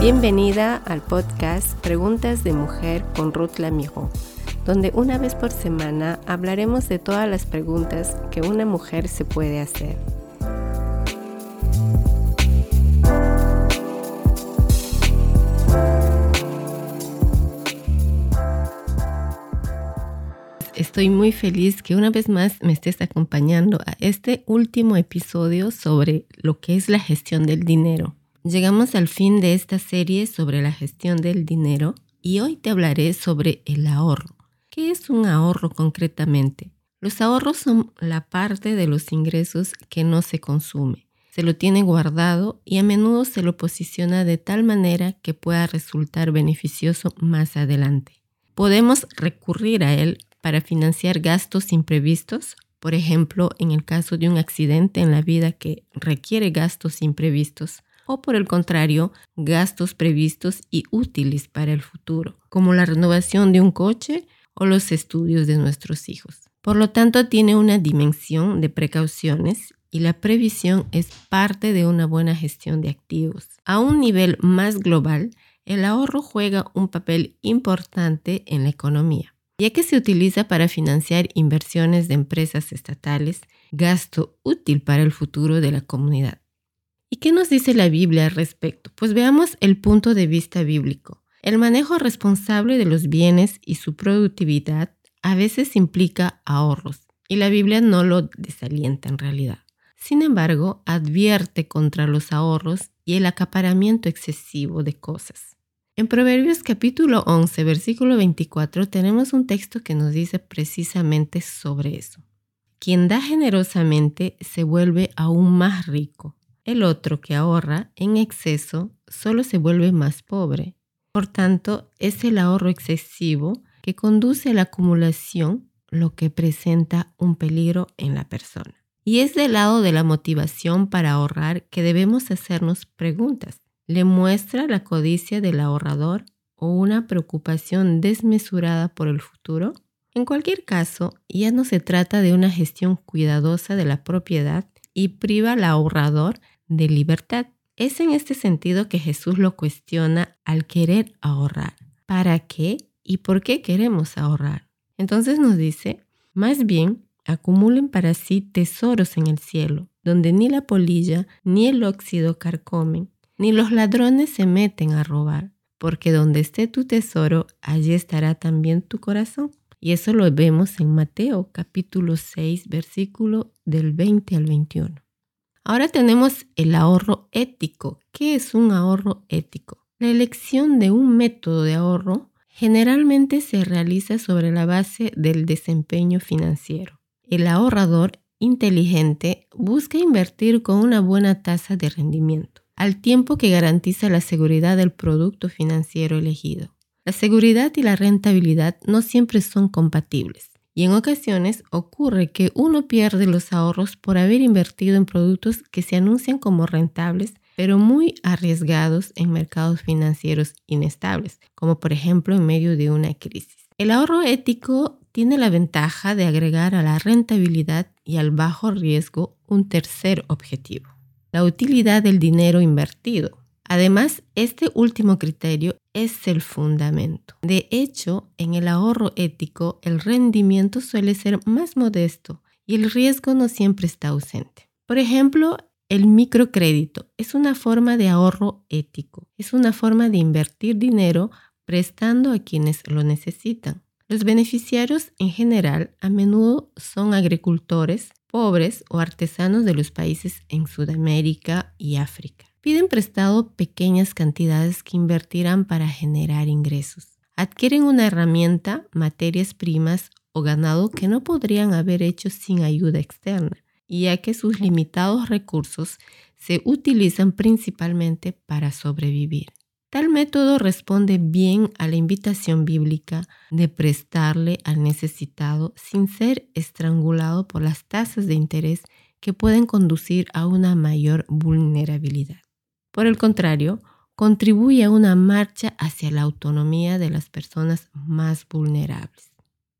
Bienvenida al podcast Preguntas de Mujer con Ruth Lamijo, donde una vez por semana hablaremos de todas las preguntas que una mujer se puede hacer. Estoy muy feliz que una vez más me estés acompañando a este último episodio sobre lo que es la gestión del dinero. Llegamos al fin de esta serie sobre la gestión del dinero y hoy te hablaré sobre el ahorro. ¿Qué es un ahorro concretamente? Los ahorros son la parte de los ingresos que no se consume. Se lo tiene guardado y a menudo se lo posiciona de tal manera que pueda resultar beneficioso más adelante. Podemos recurrir a él para financiar gastos imprevistos, por ejemplo, en el caso de un accidente en la vida que requiere gastos imprevistos o por el contrario, gastos previstos y útiles para el futuro, como la renovación de un coche o los estudios de nuestros hijos. Por lo tanto, tiene una dimensión de precauciones y la previsión es parte de una buena gestión de activos. A un nivel más global, el ahorro juega un papel importante en la economía, ya que se utiliza para financiar inversiones de empresas estatales, gasto útil para el futuro de la comunidad. ¿Y qué nos dice la Biblia al respecto? Pues veamos el punto de vista bíblico. El manejo responsable de los bienes y su productividad a veces implica ahorros, y la Biblia no lo desalienta en realidad. Sin embargo, advierte contra los ahorros y el acaparamiento excesivo de cosas. En Proverbios capítulo 11, versículo 24, tenemos un texto que nos dice precisamente sobre eso. Quien da generosamente se vuelve aún más rico el otro que ahorra en exceso solo se vuelve más pobre. Por tanto, es el ahorro excesivo que conduce a la acumulación lo que presenta un peligro en la persona. Y es del lado de la motivación para ahorrar que debemos hacernos preguntas. ¿Le muestra la codicia del ahorrador o una preocupación desmesurada por el futuro? En cualquier caso, ya no se trata de una gestión cuidadosa de la propiedad y priva al ahorrador de libertad. Es en este sentido que Jesús lo cuestiona al querer ahorrar. ¿Para qué y por qué queremos ahorrar? Entonces nos dice, más bien, acumulen para sí tesoros en el cielo, donde ni la polilla ni el óxido carcomen, ni los ladrones se meten a robar, porque donde esté tu tesoro, allí estará también tu corazón. Y eso lo vemos en Mateo capítulo 6, versículo del 20 al 21. Ahora tenemos el ahorro ético. ¿Qué es un ahorro ético? La elección de un método de ahorro generalmente se realiza sobre la base del desempeño financiero. El ahorrador inteligente busca invertir con una buena tasa de rendimiento, al tiempo que garantiza la seguridad del producto financiero elegido. La seguridad y la rentabilidad no siempre son compatibles y en ocasiones ocurre que uno pierde los ahorros por haber invertido en productos que se anuncian como rentables, pero muy arriesgados en mercados financieros inestables, como por ejemplo en medio de una crisis. El ahorro ético tiene la ventaja de agregar a la rentabilidad y al bajo riesgo un tercer objetivo, la utilidad del dinero invertido. Además, este último criterio es el fundamento. De hecho, en el ahorro ético, el rendimiento suele ser más modesto y el riesgo no siempre está ausente. Por ejemplo, el microcrédito es una forma de ahorro ético. Es una forma de invertir dinero prestando a quienes lo necesitan. Los beneficiarios en general a menudo son agricultores, pobres o artesanos de los países en Sudamérica y África. Piden prestado pequeñas cantidades que invertirán para generar ingresos. Adquieren una herramienta, materias primas o ganado que no podrían haber hecho sin ayuda externa, ya que sus limitados recursos se utilizan principalmente para sobrevivir. Tal método responde bien a la invitación bíblica de prestarle al necesitado sin ser estrangulado por las tasas de interés que pueden conducir a una mayor vulnerabilidad. Por el contrario, contribuye a una marcha hacia la autonomía de las personas más vulnerables.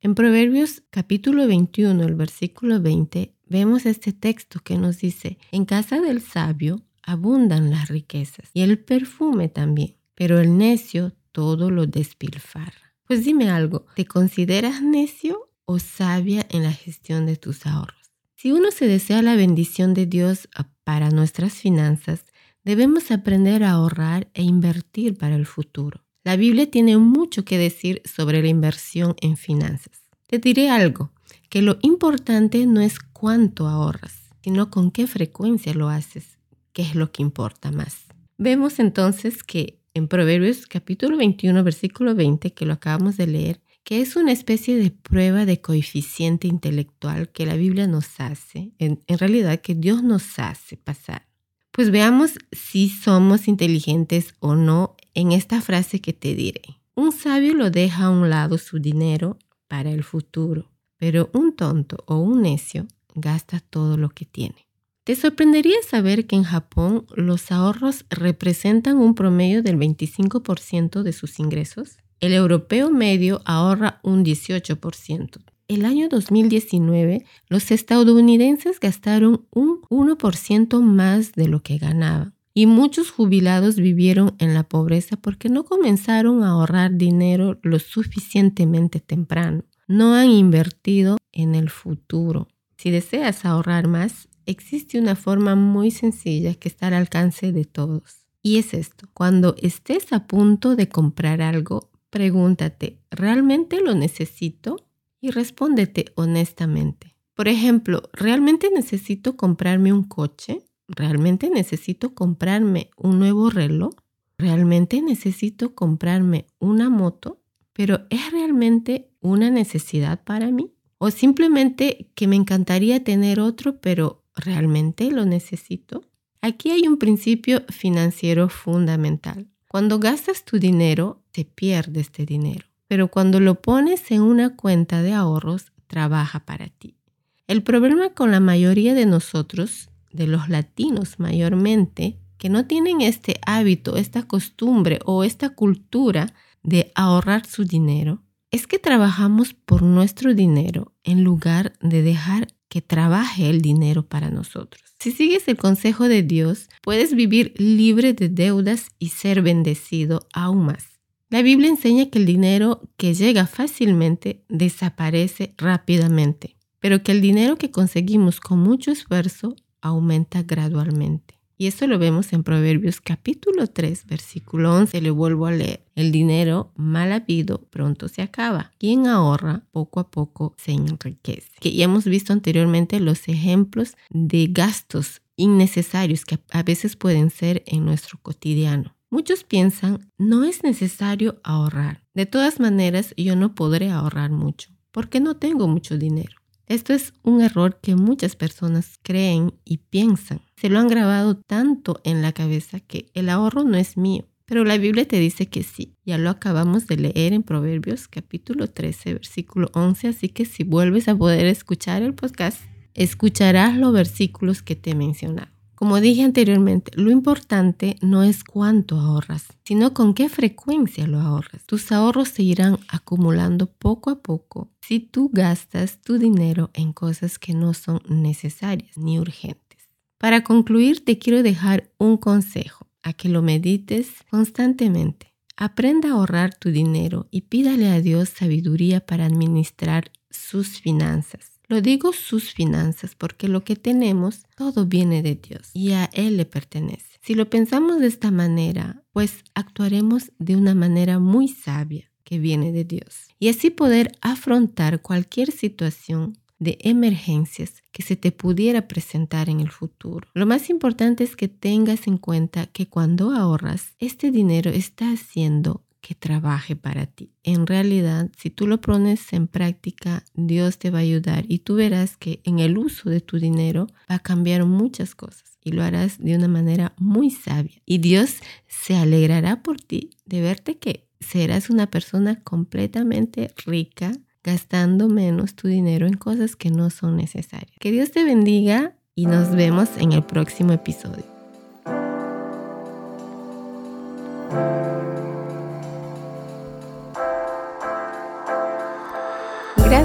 En Proverbios capítulo 21, el versículo 20, vemos este texto que nos dice, en casa del sabio abundan las riquezas y el perfume también, pero el necio todo lo despilfarra. Pues dime algo, ¿te consideras necio o sabia en la gestión de tus ahorros? Si uno se desea la bendición de Dios para nuestras finanzas, debemos aprender a ahorrar e invertir para el futuro. La Biblia tiene mucho que decir sobre la inversión en finanzas. Te diré algo, que lo importante no es cuánto ahorras, sino con qué frecuencia lo haces, que es lo que importa más. Vemos entonces que en Proverbios capítulo 21, versículo 20, que lo acabamos de leer, que es una especie de prueba de coeficiente intelectual que la Biblia nos hace, en, en, realidad que Dios nos hace pasar. Pues veamos si somos inteligentes o no en esta frase que te diré. Un sabio lo deja a un lado su dinero para el futuro, pero un tonto o un necio gasta todo lo que tiene. Te sorprendería saber que en Japón los ahorros representan un promedio del 25% de sus ingresos. El europeo medio ahorra un 18%. El año 2019, los estadounidenses gastaron un 1% más de lo que ganaban. Y muchos jubilados vivieron en la pobreza porque no comenzaron a ahorrar dinero lo suficientemente temprano. No han invertido en el futuro. Si deseas ahorrar más, existe una forma muy sencilla que está al alcance de todos. Y es esto, cuando estés a punto de comprar algo, pregúntate, ¿realmente lo necesito? Y respóndete honestamente. Por ejemplo, ¿realmente necesito comprarme un coche? ¿Realmente necesito comprarme un nuevo reloj? ¿Realmente necesito comprarme una moto? Pero ¿es realmente una necesidad para mí? O simplemente que me encantaría tener otro, pero ¿realmente lo necesito? Aquí hay un principio financiero fundamental. Cuando gastas tu dinero, te pierdes este dinero. Pero cuando lo pones en una cuenta de ahorros, trabaja para ti. El problema con la mayoría de nosotros, de los latinos mayormente, que no tienen este hábito, esta costumbre o esta cultura de ahorrar su dinero, es que trabajamos por nuestro dinero en lugar de dejar que trabaje el dinero para nosotros. Si sigues el consejo de Dios, puedes vivir libre de deudas y ser bendecido aún más. La Biblia enseña que el dinero que llega fácilmente desaparece rápidamente, pero que el dinero que conseguimos con mucho esfuerzo aumenta gradualmente. Y eso lo vemos en Proverbios capítulo 3, versículo 11. Le vuelvo a leer. El dinero mal habido pronto se acaba. Quien ahorra poco a poco se enriquece. Que ya hemos visto anteriormente los ejemplos de gastos innecesarios que a veces pueden ser en nuestro cotidiano. Muchos piensan, no es necesario ahorrar. De todas maneras, yo no podré ahorrar mucho porque no tengo mucho dinero. Esto es un error que muchas personas creen y piensan. Se lo han grabado tanto en la cabeza que el ahorro no es mío. Pero la Biblia te dice que sí. Ya lo acabamos de leer en Proverbios capítulo 13, versículo 11. Así que si vuelves a poder escuchar el podcast, escucharás los versículos que te he mencionado. Como dije anteriormente, lo importante no es cuánto ahorras, sino con qué frecuencia lo ahorras. Tus ahorros se irán acumulando poco a poco si tú gastas tu dinero en cosas que no son necesarias ni urgentes. Para concluir, te quiero dejar un consejo a que lo medites constantemente. Aprenda a ahorrar tu dinero y pídale a Dios sabiduría para administrar sus finanzas. Lo digo sus finanzas porque lo que tenemos, todo viene de Dios y a Él le pertenece. Si lo pensamos de esta manera, pues actuaremos de una manera muy sabia que viene de Dios y así poder afrontar cualquier situación de emergencias que se te pudiera presentar en el futuro. Lo más importante es que tengas en cuenta que cuando ahorras, este dinero está haciendo que trabaje para ti. En realidad, si tú lo pones en práctica, Dios te va a ayudar y tú verás que en el uso de tu dinero va a cambiar muchas cosas y lo harás de una manera muy sabia. Y Dios se alegrará por ti de verte que serás una persona completamente rica gastando menos tu dinero en cosas que no son necesarias. Que Dios te bendiga y nos vemos en el próximo episodio.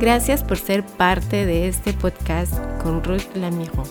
Gracias por ser parte de este podcast con Ruth Lamiro.